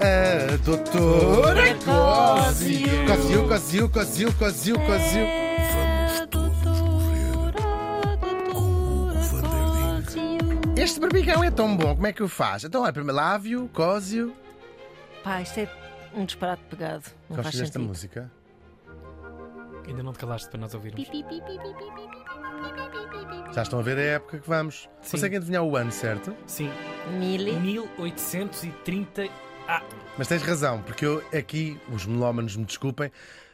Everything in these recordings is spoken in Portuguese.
a doutora Cosio. Cosio, Cosio, Cosio, Cosio, Cosio. Vamos. Este barbicão é tão bom, como é que o faz? Então é primeiro Lávio, Cosio. Pá, isto é um disparate pegado. Gostas desta música? Ainda não te calaste para nós ouvirmos. Já estão a ver a época que vamos. Sim. Conseguem adivinhar o ano, certo? Sim. Mil... 1830. Ah, Mas tens razão, porque eu aqui, os melómanos me desculpem,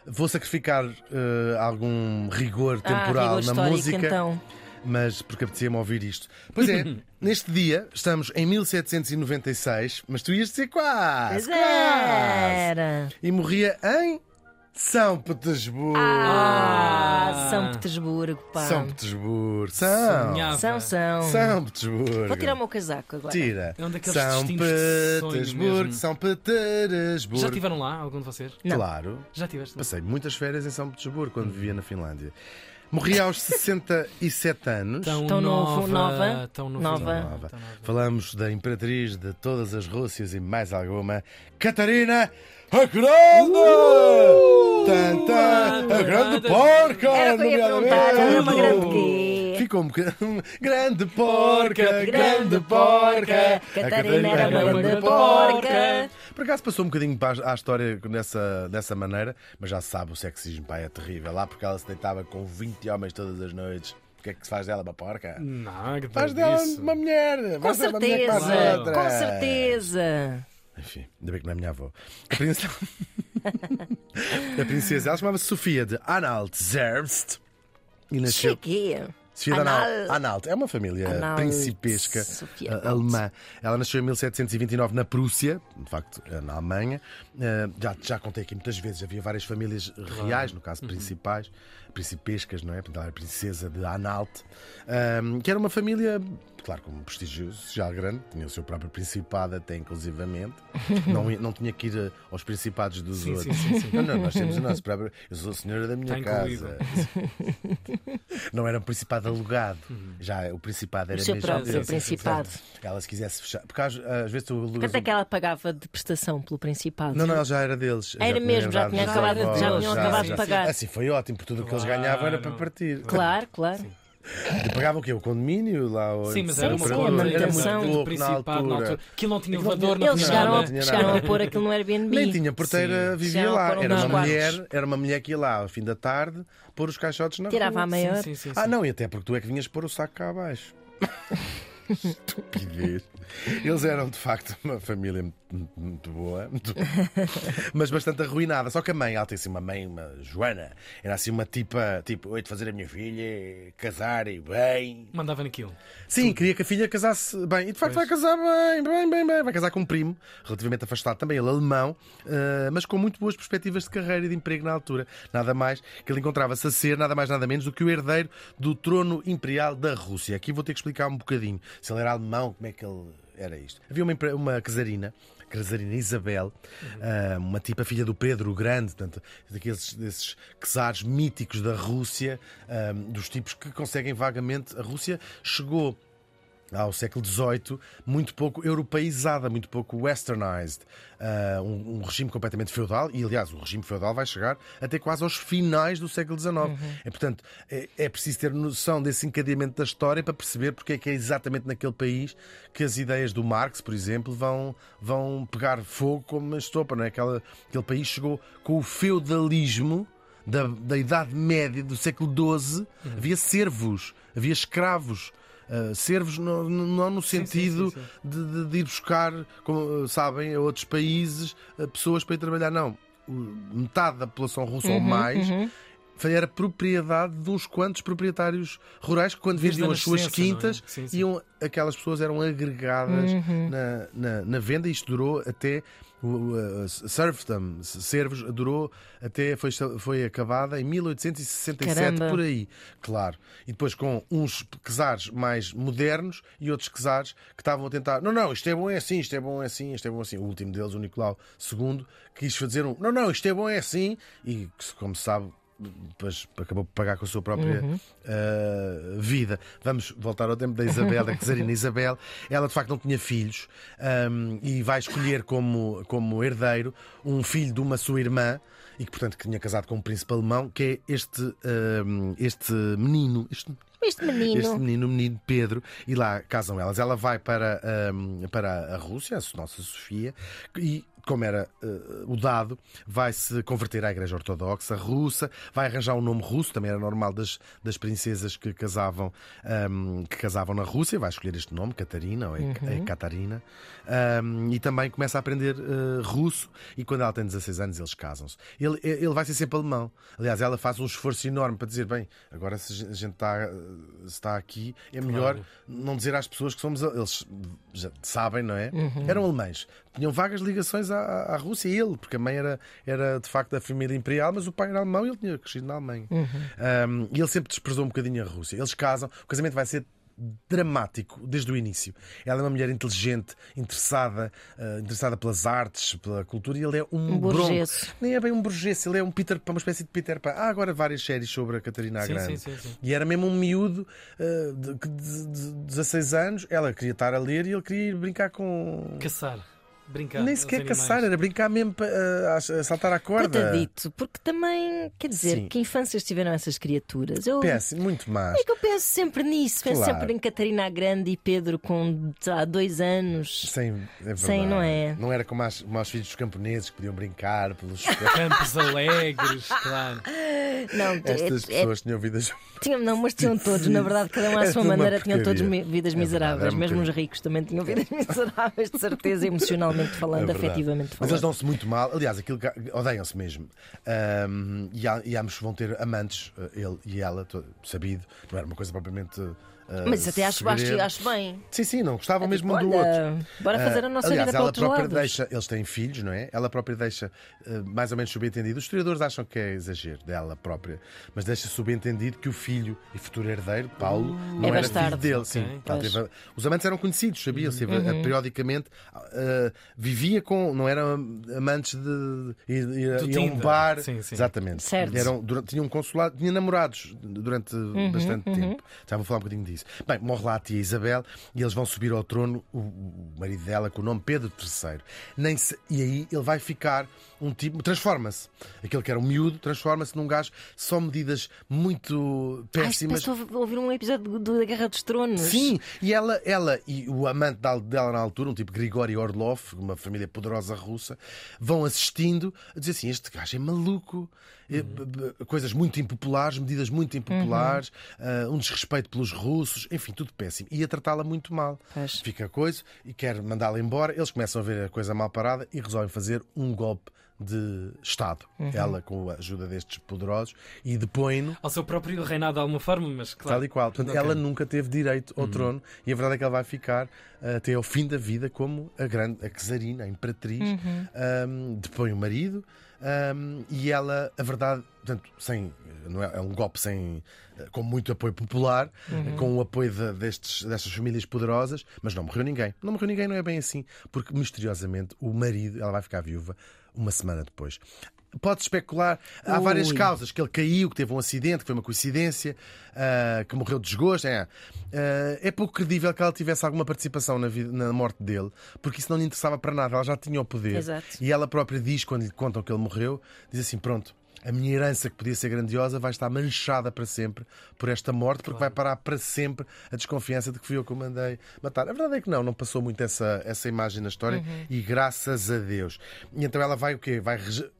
vou sacrificar eh, algum rigor Ah, temporal rigor na música. então. mas porque apetecia-me ouvir isto. Pois é, neste dia estamos em 1796, mas tu ias dizer quase, Pois quase. era. E morria em São Petersburgo. Ah, São Petersburgo, pá. São Petersburgo. São. sonhava. São, são. São Petersburgo. Vou tirar o meu casaco agora. Tira. É um daqueles São destinos de sonho Petersburgo, mesmo. São Petersburgo. Já estiveram lá, algum de vocês? Não. Claro. Já tiveste? Passei muitas férias em São Petersburgo quando vivia na Finlândia. Morri aos 67 anos. Tão, Tão novo, nova, Tão nova. novinha. Nova. Tão nova. Falamos da imperatriz de todas as Rússias e mais alguma, Catarina a Grande! Tanta, a grande porca! Era nomeadamente. uma grande quê? Ficou um bocadinho. Grande porca, grande porca! A Catarina era uma grande porca. Por acaso passou um bocadinho a história dessa, dessa maneira, mas já se sabe, o sexismo pá, é terrível. Lá porque ela se deitava com 20 homens todas as noites. O que é que se faz dela, uma porca? Não, que Faz dela uma mulher! Com mulher certeza, outras. com certeza. Enfim, ainda bem que não é a minha avó. A princesa, a princesa ela chamava-se Sofia de Anhalt-Zerbst e nasceu. Sofia de Anhalt. Anhalt. Anhalt é uma família Anhalt. principesca Sofia eh, Anhalt. alemã. Ela nasceu em 1729 na Prússia, de facto, eh, na Alemanha. Eh, Já, já contei aqui muitas vezes, havia várias famílias reais, no caso principais, principescas, não é? Portanto, ela era princesa de Anhalt, ehm, que era uma família, claro, com um prestígio social grande, tinha o seu próprio principado, até inclusivamente. Não, não tinha que ir eh, aos principados dos Sim, outros. sim, sim. Não, não, nós temos o nosso próprio. Eu sou a senhora da minha Está incluído. casa. Não era um principado alugado. Já o principado era O seu mesmo próprio principado. Ela se quisesse fechar. Porque às, às vezes tu alugas. Quanto é um- que ela pagava de prestação pelo Principado? Não, não, ela já era deles. Era mesmo, já tinha acabado- já tinham acabado de pagar. Assim, foi ótimo, porque tudo o que eles. Ganhavam era para partir. Claro, claro. E pagavam o quê? O condomínio lá? Sim, mas Sim, era uma sim, coisa era muito manutenção. do louco na altura. Aquilo não tinha elevador, não Eles tinha chegaram, não a, tinha chegaram nada. a pôr aquilo no Airbnb. Nem tinha porteira, Sim. vivia lá. Era uma, quartos. mulher, era uma mulher que ia lá ao fim da tarde pôr os caixotes na Tirava rua. a maior. Sim, sim, sim, Ah, sim. não, e até porque tu é que vinhas pôr o saco cá abaixo. Estupidez. Eles eram de facto uma família muito, muito boa, muito- mas bastante arruinada. Só que a mãe, ela assim uma mãe, uma Joana, era assim uma tipa, tipo, oi de fazer a minha filha, casar e bem. Mandava naquilo. Sim, queria que a filha casasse bem. E de facto vai casar bem, bem, bem, bem. Vai casar com um primo, relativamente afastado também, ele alemão, eh, mas com muito boas perspectivas de carreira e de emprego na altura. Nada mais que ele encontrava-se a ser, nada mais, nada menos do que o herdeiro do trono imperial da Rússia. Aqui vou ter que explicar um bocadinho. Se ele era alemão, como é que ele era isto? Havia uma, uma casarina. Casarina Isabel, ah, uma tipa filha do Pedro o Grande, portanto, daqueles desses czares míticos da Rússia, ah, dos tipos que conseguem vagamente. A Rússia chegou ao século XVIII, muito pouco europeizada, muito pouco westernized. Ah, um, um regime completamente feudal, e aliás, o regime feudal vai chegar até quase aos finais do século XIX. É, portanto, é, é preciso ter noção desse encadeamento da história para perceber porque é que é exatamente naquele país que as ideias do Marx, por exemplo, vão, vão pegar fogo como uma estopa. Não é? Aquela, aquele país chegou com o feudalismo da, da Idade Média do século XII, havia servos, havia escravos. Uh, servos não no sim, sentido sim, sim. De, de- de ir buscar, como uh, sabem, a outros países uh, pessoas para ir trabalhar. Não. Metade da população russa ou mais era propriedade de uns quantos proprietários rurais que, quando Desde vendiam as suas é? quintas, Sim, sim. iam, aquelas pessoas eram agregadas na, na, na venda e isto durou até. O uh, serfdom, servos, durou até. Foi, foi acabada em 1867, Caramba. por aí, claro. E depois com uns czares mais modernos e outros czares que estavam a tentar. Não, não, isto é bom é assim, isto é bom é assim, isto é bom assim. O último deles, o Nicolau II, quis fazer um. Não, não, isto é bom é assim. E como se sabe, depois acabou por pagar com a sua própria Uhum. uh, vida. Vamos voltar ao tempo da Isabel, da Czarina Isabel. Ela de facto não tinha filhos um, e vai escolher como, como herdeiro um filho de uma sua irmã e que, portanto, que tinha casado com um príncipe alemão, que é este, um, este menino. Este, Este menino. este menino, o menino Pedro, e lá casam elas. Ela vai para, um, para a Rússia, a Nossa Sofia, e como era uh, o dado, vai se converter à Igreja Ortodoxa russa, vai arranjar um nome russo, também era normal das, das princesas que casavam, um, que casavam na Rússia, vai escolher este nome, Catarina, ou é, é Catarina, um, e também começa a aprender uh, russo, e quando ela tem 16 anos eles casam-se. Ele, ele vai ser sempre alemão. Aliás, ela faz um esforço enorme para dizer, bem, agora se a gente está, está aqui, é melhor Claro. não dizer às pessoas que somos. Eles já sabem, não é? Uhum. Eram alemães. Tinham vagas ligações à, à Rússia e ele, porque a mãe era, era de facto da família imperial, mas o pai era alemão e ele tinha crescido na Alemanha. Uhum. Um, e ele sempre desprezou um bocadinho a Rússia. Eles casam, o casamento vai ser dramático desde o início. Ela é uma mulher inteligente, interessada, uh, interessada pelas artes, pela cultura, e ele é um, Um bronco. Nem é bem um burguês, ele é um Peter Pan, uma espécie de Peter Pan. Há agora várias séries sobre a Catarina a Sim, Grande. sim, sim, sim. E era mesmo um miúdo uh, de, de, de 16 anos. Ela queria estar a ler e ele queria ir brincar com. Caçar. Brincar. Nem os sequer caçar, era brincar mesmo pa- a, a saltar à corda. Coitadito, porque também, quer dizer, Sim. que infâncias tiveram essas criaturas? Eu, Péssimo, muito más. é que eu penso sempre nisso, penso Claro. sempre em Catarina a Grande e Pedro com lá, dois anos. Sem, é verdade. Sem, não é? Não era como as, como aos filhos dos camponeses que podiam brincar pelos. Campos alegres, claro. Não, Estas é- é- pessoas tinham vidas. tinham, não, mas tinham todos, na verdade, cada um à É sua maneira, tinham todos vidas É verdade, miseráveis. Mesmo os ricos também tinham vidas miseráveis, de certeza, emocionalmente falando, É afetivamente Mas falando. eles dão-se muito mal. Aliás, aquilo que odeiam-se mesmo. Ahm, e, e ambos vão ter amantes, eh, ele e ela, sabido. Não era uma coisa propriamente. Eh, Mas isso até acho, acho, acho bem. Sim, sim, não gostavam mesmo um Olha, do outro. Bora fazer a Ah, nossa aliás, vida para ela outros própria lados. deixa, eles têm filhos, não é? Ela própria deixa eh, mais ou menos subentendido. Os historiadores acham que é exagero dela própria, mas deixa subentendido que o filho e futuro herdeiro, Paulo, não É era bastardo. filho dele. Ok. Sim, os amantes eram conhecidos, sabia? Teve, eh, Uhum. periodicamente vivia com, não eram amantes de ir a um bar. Sim, sim. Exatamente. Certo. Eram, durante, tinham um consulado, tinha namorados durante Uhum, bastante tempo. Já vou falar um bocadinho disso. Bem, morre lá a tia Isabel e eles vão subir ao trono, o, o marido dela, com o nome Pedro III. Nem se- e aí ele vai ficar um tipo. Transforma-se. Aquele que era um miúdo transforma-se num gajo. Só medidas muito Ai, péssimas. parece ouvir um episódio da Guerra dos Tronos. Sim, e ela, ela e o amante dela na altura, um tipo Grigori Orlov, uma família poderosa russa, vão assistindo a dizer assim: este gajo é maluco. B- Coisas muito impopulares, medidas muito impopulares, ah, um desrespeito pelos russos, enfim, tudo péssimo. E a tratá-la muito mal. Pois. Fica a coisa e quer mandá-la embora. Eles começam a ver a coisa mal parada e resolvem fazer um golpe de Estado. Ela, com a ajuda destes poderosos, e depõe-no Ao seu próprio reinado de alguma forma, mas claro. Tal e qual. Portanto, Ok. ela nunca teve direito ao trono e a verdade é que ela vai ficar uh, até ao fim da vida como a grande, a czarina, a imperatriz. Um, depõe o marido um, e ela, a verdade, portanto, sem, não é, é um golpe sem, uh, com muito apoio popular, uh, com o apoio de- destes, destas famílias poderosas, mas não morreu ninguém. Não morreu ninguém, não é bem assim, porque misteriosamente o marido, ela vai ficar viúva uma semana depois. Pode especular, há várias Ui. causas que ele caiu, que teve um acidente, que foi uma coincidência, ah, que morreu de desgosto. É, Ah, é pouco credível que ela tivesse alguma participação na, vida- na morte dele, porque isso não lhe interessava para nada. Ela já tinha o poder. Exato. E ela própria diz, quando lhe contam que ele morreu, diz assim: pronto. A minha herança, que podia ser grandiosa, vai estar manchada para sempre por esta morte, porque vai parar para sempre a desconfiança de que fui eu que o mandei matar. A verdade é que não, não passou muito essa, essa imagem na história e graças a Deus. E então ela vai o quê? Vai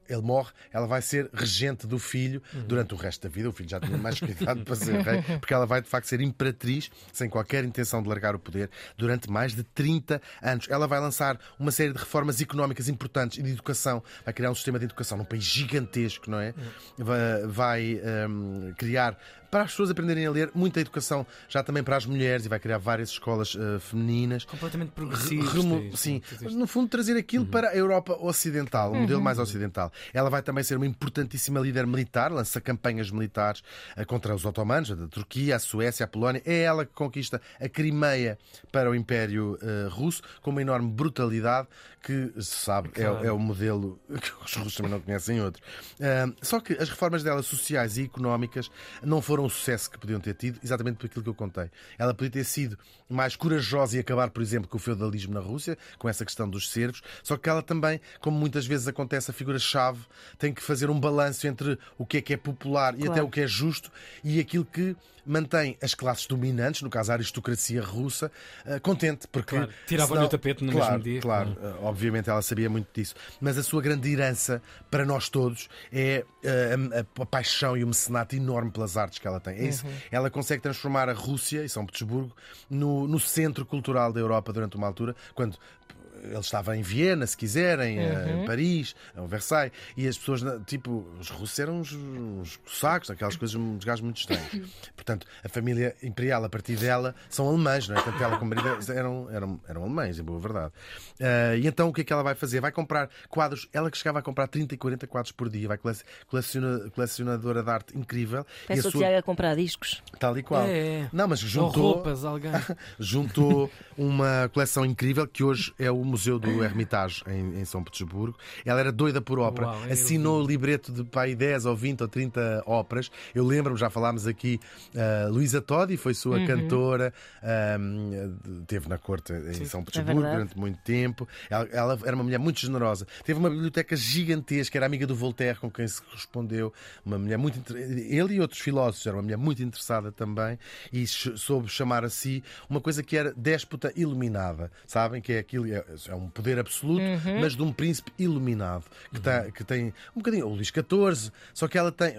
ele morre, ela vai ser regente do filho durante o resto da vida. O filho já tinha mais cuidado para ser rei, porque ela vai de facto ser imperatriz, sem qualquer intenção de largar o poder, durante mais de 30 anos. Ela vai lançar uma série de reformas económicas importantes e de educação, vai criar um sistema de educação num país gigantesco, não é? Vai, vai, hum, criar para as pessoas aprenderem a ler, muita educação já também para as mulheres e vai criar várias escolas uh, femininas. Completamente progressistas. Remo sim, mas no fundo trazer aquilo uhum. para a Europa Ocidental, um uhum. modelo mais ocidental. Ela vai também ser uma importantíssima líder militar, lança campanhas militares uh, contra os otomanos, a Turquia, a Suécia, a Polónia. É ela que conquista a Crimeia para o Império uh, Russo com uma enorme brutalidade que se sabe claro. é, é, o modelo que os russos também não conhecem outro. Uh, só que as reformas dela sociais e económicas não foram o sucesso que podiam ter tido, exatamente por aquilo que eu contei. Ela podia ter sido mais corajosa e acabar, por exemplo, com o feudalismo na Rússia, com essa questão dos servos, só que ela também, como muitas vezes acontece, a figura-chave tem que fazer um balanço entre o que é que é popular claro. e até o que é justo e aquilo que mantém as classes dominantes, no caso a aristocracia russa, uh, contente, porque. Claro, tirava-lhe o tapete no claro, mesmo dia. Claro, uh, obviamente ela sabia muito disso. Mas a sua grande herança para nós todos é uh, a, a, paixão e o mecenato enorme pelas artes que ela tem. É isso. Uhum. Ela consegue transformar a Rússia e São Petersburgo no, no centro cultural da Europa durante uma altura, quando ele estava em Viena, se quiserem, uhum. em Paris, em Versailles, e as pessoas, tipo, os russos eram uns, uns sacos, aquelas coisas, uns gajos muito estranhos. Portanto, a família imperial, a partir dela, são alemães, não é? Tanto ela como o marido eram, eram, eram alemães, em boa verdade. Uh, e então o que é que ela vai fazer? Vai comprar quadros, ela que chegava a comprar 30 e 40 quadros por dia, vai coleciona, colecionadora de arte incrível. Peço o sua... Tiago a comprar discos. Tal e qual. É. Não, mas juntou. Ou roupas, alguém. juntou uma coleção incrível que hoje é o Museu do Hermitage em, em São Petersburgo. Ela era doida por ópera, Uau, assinou o libreto de pai 10 ou 20 ou 30 óperas. Eu lembro-me, já falámos aqui, uh, Luísa Todi foi sua uhum. cantora, um, teve na corte em Sim, São é Petersburgo é durante muito tempo. Ela, ela, era uma mulher muito generosa. Teve uma biblioteca gigantesca, era amiga do Voltaire, com quem se correspondeu. Uma mulher muito. Ele e outros filósofos, era uma mulher muito interessada também e soube chamar a si uma coisa que era déspota iluminada. Sabem? Que é aquilo, é, um poder absoluto, uhum. mas de um príncipe iluminado, que, tá, que tem um bocadinho, o Luís XIV, só que ela tem.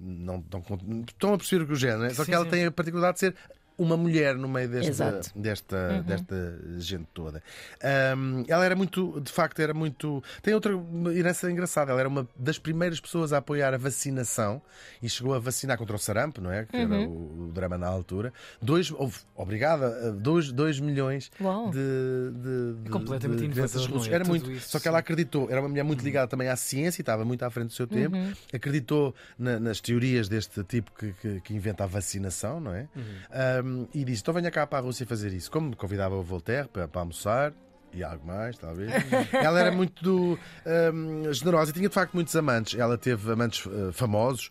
Não, não, estão a perceber o que o género, né? só que ela tem a particularidade de ser uma mulher no meio desta, desta, uhum. desta gente toda. Um, ela era muito, de facto, era muito. Tem outra herança engraçada. Ela era uma das primeiras pessoas a apoiar a vacinação e chegou a vacinar contra o sarampo, não é? Que uhum. era o, o, drama na altura. Dois, obrigada, dois, dois milhões de, de, de, completamente de crianças russas. É? Era muito. Isso, só que ela acreditou, era uma mulher muito uhum. ligada também à ciência e estava muito à frente do seu tempo. Uhum. Acreditou na, nas teorias deste tipo que, que, que, inventa a vacinação, não é? Um, e disse: Então venha cá para a Rússia fazer isso. Como convidava o Voltaire para, para almoçar, e algo mais, talvez. ela era muito um, generosa e tinha de facto muitos amantes. Ela teve amantes uh, famosos,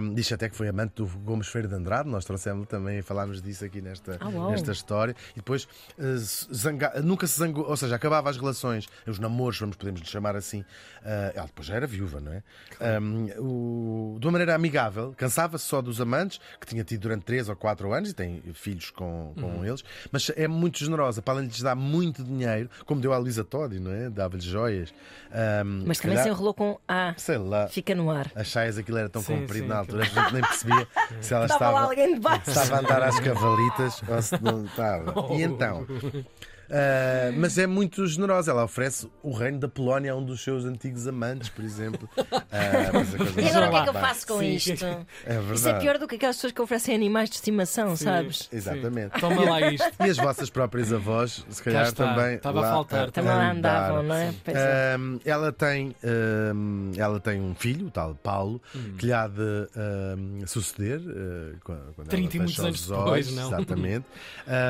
um, diz até que foi amante do Gomes Feira de Andrade. Nós trouxemos também, falámos disso aqui nesta, oh, nesta história. E depois uh, zanga, nunca se zangou, ou seja, acabava as relações, os namoros, vamos podemos chamar assim. Uh, ela depois já era viúva, não é? Claro. Um, o, de uma maneira amigável, cansava-se só dos amantes, que tinha tido durante 3 ou 4 anos e tem filhos com, com uhum. eles, mas é muito generosa, para além de lhes dar muito dinheiro como deu a Lisa Todd, não é? Dava-lhe joias. Um, Mas também calhar, se enrolou com A. Sei lá. Fica no ar. As saias aquilo era tão sim, comprido sim, na altura, a gente nem percebia se ela estava, estava, estava a andar às cavalitas ou se não estava. E então. Uh, mas é muito generosa. Ela oferece o reino da Polónia a um dos seus antigos amantes, por exemplo. Uh, e agora o que é que eu faço com sim, isto? É Isso é pior do que aquelas pessoas que oferecem animais de estimação, sim, sabes? Exatamente. Sim. Toma lá isto. E as vossas próprias avós, se calhar também. Estava a faltar. Também lá andavam, não é? Uh, ela, tem, ela tem um filho, o tal Paulo, hum. que lhe há de suceder quando 30 e muitos anos depois, não? Exatamente.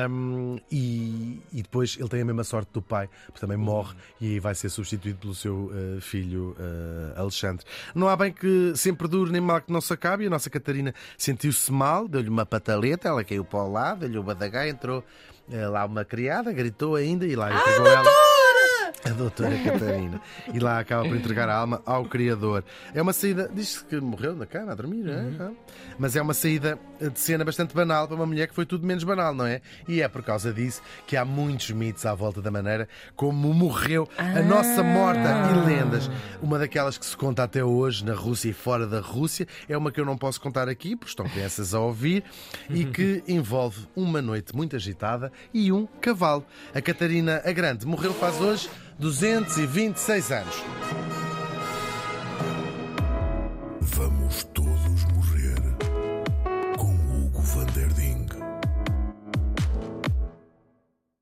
Um, e, e depois depois ele tem a mesma sorte do pai, porque também morre e vai ser substituído pelo seu uh, filho uh, Alexandre. Não há bem que sempre dure nem mal que não se acabe. A nossa Catarina sentiu-se mal, deu-lhe uma pataleta, ela caiu para o lado, deu-lhe o badagá, entrou uh, lá uma criada, gritou ainda e lá entregou ah, ela. A doutora Catarina. E lá acaba por entregar a alma ao Criador. É uma saída. Diz-se que morreu na cama a dormir, uhum. é? Mas é uma saída de cena bastante banal para uma mulher que foi tudo menos banal, não é? E é por causa disso que há muitos mitos à volta da maneira como morreu a nossa morta e ah. lendas. Uma daquelas que se conta até hoje na Rússia e fora da Rússia é uma que eu não posso contar aqui, porque estão crianças a ouvir, e que envolve uma noite muito agitada e um cavalo. A Catarina a Grande morreu faz hoje 226 anos.